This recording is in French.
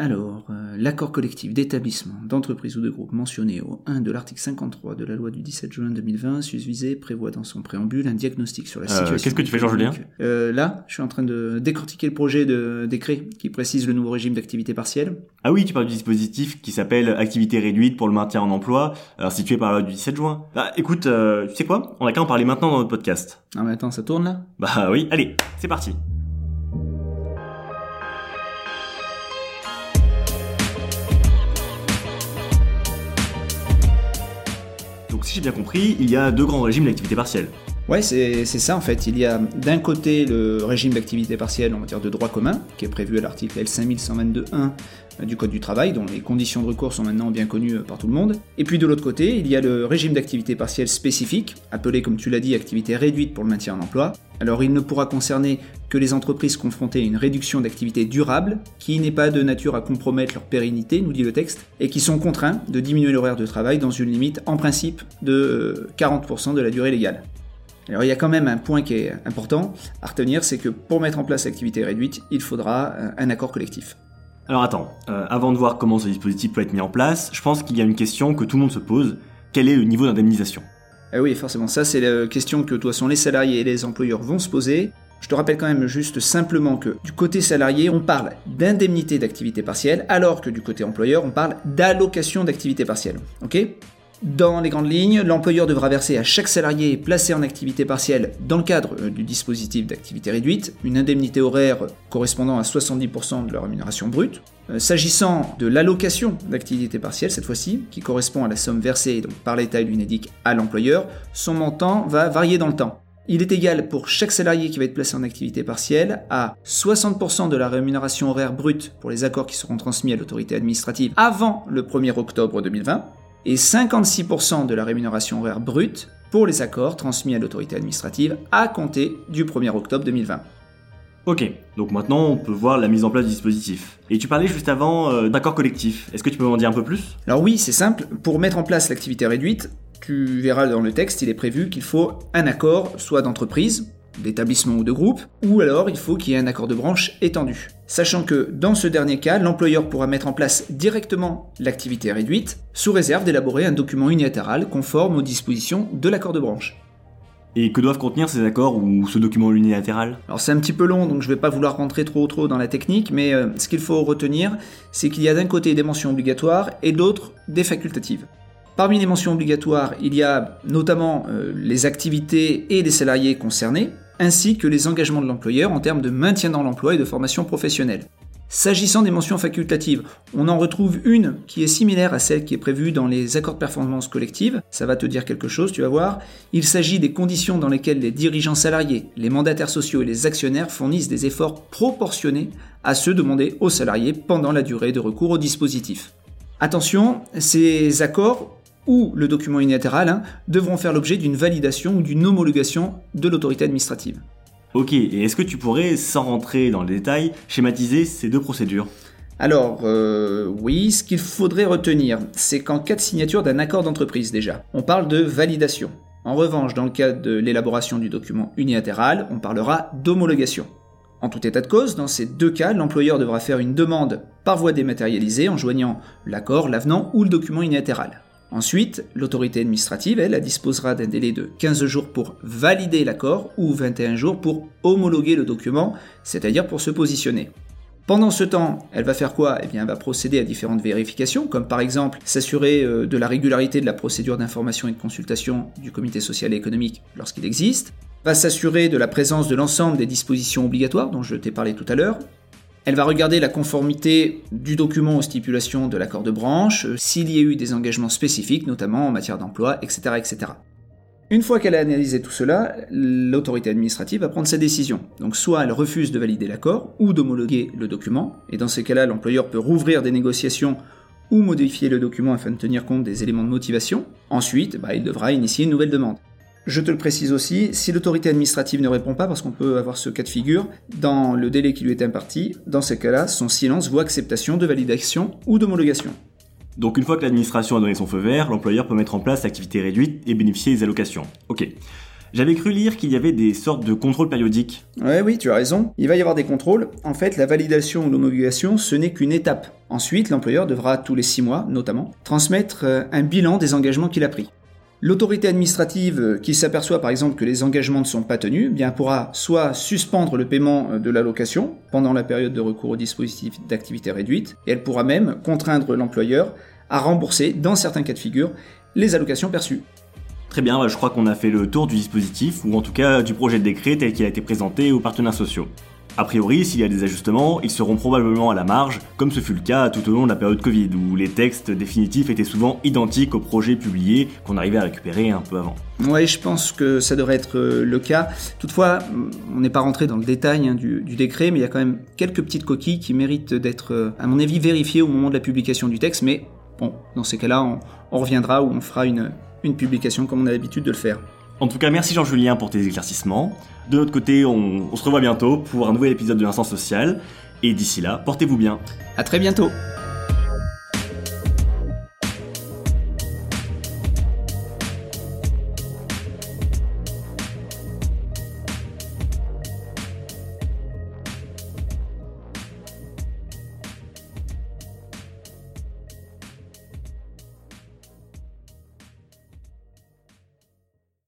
Alors, euh, l'accord collectif d'établissement, d'entreprise ou de groupe mentionné au 1 de l'article 53 de la loi du 17 juin 2020, susvisé, prévoit dans son préambule un diagnostic sur la Euh, situation. qu'est-ce que tu fais, Jean-Julien Euh, Là, je suis en train de décortiquer le projet de décret qui précise le nouveau régime d'activité partielle. Ah oui, tu parles du dispositif qui s'appelle activité réduite pour le maintien en emploi, alors situé par la loi du 17 juin. Bah écoute, tu sais quoi? On a qu'à en parler maintenant dans notre podcast. Ah mais attends, ça tourne là? Bah oui, allez, c'est parti. Donc si j'ai bien compris, il y a deux grands régimes d'activité partielle. Ouais, c'est ça en fait. Il y a d'un côté le régime d'activité partielle en matière de droit commun, qui est prévu à l'article L5122.1 du Code du travail, dont les conditions de recours sont maintenant bien connues euh, par tout le monde. Et puis de l'autre côté, il y a le régime d'activité partielle spécifique, appelé comme tu l'as dit activité réduite pour le maintien en emploi. Alors il ne pourra concerner que les entreprises confrontées à une réduction d'activité durable, qui n'est pas de nature à compromettre leur pérennité, nous dit le texte, et qui sont contraints de diminuer l'horaire de travail dans une limite en principe de euh, 40% de la durée légale. Alors il y a quand même un point qui est important à retenir, c'est que pour mettre en place l'activité réduite, il faudra euh, un accord collectif. Alors attends, euh, avant de voir comment ce dispositif peut être mis en place, je pense qu'il y a une question que tout le monde se pose. Quel est le niveau d'indemnisation? Eh oui, forcément, ça c'est la question que de toute les salariés et les employeurs vont se poser. Je te rappelle quand même juste simplement que du côté salarié, on parle d'indemnité d'activité partielle, alors que du côté employeur, on parle d'allocation d'activité partielle. Ok? Dans les grandes lignes, l'employeur devra verser à chaque salarié placé en activité partielle dans le cadre euh, du dispositif d'activité réduite une indemnité horaire correspondant à 70% de leur rémunération brute. Euh, S'agissant de l'allocation d'activité partielle, cette fois-ci, qui correspond à la somme versée par l'État et l'UNEDIC à l'employeur, son montant va varier dans le temps. Il est égal pour chaque salarié qui va être placé en activité partielle à 60% de la rémunération horaire brute pour les accords qui seront transmis à l'autorité administrative avant le 1er octobre 2020 et 56% de la rémunération horaire brute pour les accords transmis à l'autorité administrative à compter du 1er octobre 2020. Ok, donc maintenant on peut voir la mise en place du dispositif. Et tu parlais juste avant euh, d'accord collectif. Est-ce que tu peux m'en dire un peu plus? Alors oui, c'est simple, pour mettre en place l'activité réduite, tu verras dans le texte, il est prévu qu'il faut un accord, soit d'entreprise, d'établissement ou de groupe, ou alors il faut qu'il y ait un accord de branche étendu. Sachant que dans ce dernier cas, l'employeur pourra mettre en place directement l'activité réduite, sous réserve d'élaborer un document unilatéral conforme aux dispositions de l'accord de branche. Et que doivent contenir ces accords ou ce document unilatéral? Alors c'est un petit peu long, donc je vais pas vouloir rentrer trop trop dans la technique, mais euh, ce qu'il faut retenir, c'est qu'il y a d'un côté des mentions obligatoires et d'autre des facultatives. Parmi les mentions obligatoires, il y a notamment euh, les activités et les salariés concernés, ainsi que les engagements de l'employeur en termes de maintien dans l'emploi et de formation professionnelle. S'agissant des mentions facultatives, on en retrouve une qui est similaire à celle qui est prévue dans les accords de performance collective. Ça va te dire quelque chose, tu vas voir. Il s'agit des conditions dans lesquelles les dirigeants salariés, les mandataires sociaux et les actionnaires fournissent des efforts proportionnés à ceux demandés aux salariés pendant la durée de recours au dispositif. Attention, ces accords ou le document unilatéral hein, devront faire l'objet d'une validation ou d'une homologation de l'autorité administrative. Ok, et est-ce que tu pourrais, sans rentrer dans les détails, schématiser ces deux procédures? Alors, euh, oui, ce qu'il faudrait retenir, c'est qu'en cas de signature d'un accord d'entreprise déjà, on parle de validation. En revanche, dans le cas de l'élaboration du document unilatéral, on parlera d'homologation. En tout état de cause, dans ces deux cas, l'employeur devra faire une demande par voie dématérialisée en joignant l'accord, l'avenant ou le document unilatéral. Ensuite, l'autorité administrative, elle, disposera d'un délai de 15 jours pour valider l'accord ou 21 jours pour homologuer le document, c'est-à-dire pour se positionner. Pendant ce temps, elle va faire quoi? Eh bien, elle va procéder à différentes vérifications, comme par exemple s'assurer euh, de la régularité de la procédure d'information et de consultation du comité social et économique lorsqu'il existe, va s'assurer de la présence de l'ensemble des dispositions obligatoires dont je t'ai parlé tout à l'heure, elle va regarder la conformité du document aux stipulations de l'accord de branche, euh, s'il y a eu des engagements spécifiques, notamment en matière d'emploi, etc., etc. Une fois qu'elle a analysé tout cela, l'autorité administrative va prendre sa décision. Donc soit elle refuse de valider l'accord ou d'homologuer le document, et dans ces cas-là, l'employeur peut rouvrir des négociations ou modifier le document afin de tenir compte des éléments de motivation. Ensuite, bah, il devra initier une nouvelle demande. Je te le précise aussi, si l'autorité administrative ne répond pas, parce qu'on peut avoir ce cas de figure, dans le délai qui lui est imparti, dans ces cas-là, son silence vaut acceptation de validation ou d'homologation. Donc une fois que l'administration a donné son feu vert, l'employeur peut mettre en place l'activité réduite et bénéficier des allocations. Ok. J'avais cru lire qu'il y avait des sortes de contrôles périodiques. Ouais, oui, tu as raison. Il va y avoir des contrôles. En fait, la validation ou l'homologation, ce n'est qu'une étape Ensuite, l'employeur devra tous les six mois, notamment, transmettre euh, un bilan des engagements qu'il a pris. L'autorité administrative qui s'aperçoit par exemple que les engagements ne sont pas tenus, eh pourra soit suspendre le paiement euh, de l'allocation pendant la période de recours au dispositif d'activité réduite, et elle pourra même contraindre l'employeur à rembourser, dans certains cas de figure, les allocations perçues. Très bien, bah, je crois qu'on a fait le tour du dispositif, ou en tout cas du projet de décret tel qu'il a été présenté aux partenaires sociaux. A priori, s'il y a des ajustements, ils seront probablement à la marge, comme ce fut le cas tout au long de la période Covid, où les textes définitifs étaient souvent identiques aux projets publiés qu'on arrivait à récupérer un peu avant. Oui, je pense que ça devrait être euh, le cas. Toutefois, on n'est pas rentré dans le détail hein, du, décret, mais il y a quand même quelques petites coquilles qui méritent d'être, euh, à mon avis, vérifiées au moment de la publication du texte, mais bon, dans ces cas-là, on, reviendra ou on fera une publication comme on a l'habitude de le faire. En tout cas, merci Jean-Julien pour tes éclaircissements. De notre côté, on, se revoit bientôt pour un nouvel épisode de l'Instant Social. Et d'ici là, portez-vous bien. À très bientôt.